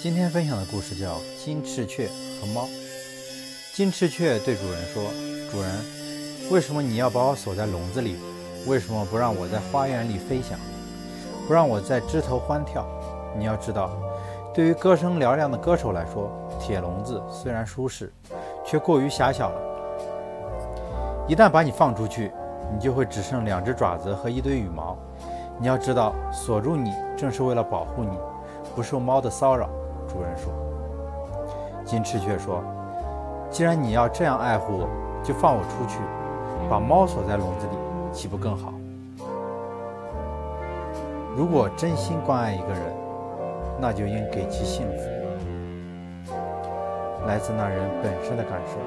今天分享的故事叫《金翅雀和猫》。金翅雀对主人说：“主人，为什么你要把我锁在笼子里？为什么不让我在花园里飞翔，不让我在枝头欢跳？你要知道，对于歌声嘹亮的歌手来说，铁笼子虽然舒适，却过于狭小了。一旦把你放出去，你就会只剩两只爪子和一堆羽毛。你要知道，锁住你正是为了保护你，不受猫的骚扰。”主人说：“金翅雀说，既然你要这样爱护我，就放我出去，把猫锁在笼子里，岂不更好？如果真心关爱一个人，那就应给其幸福，来自那人本身的感受。”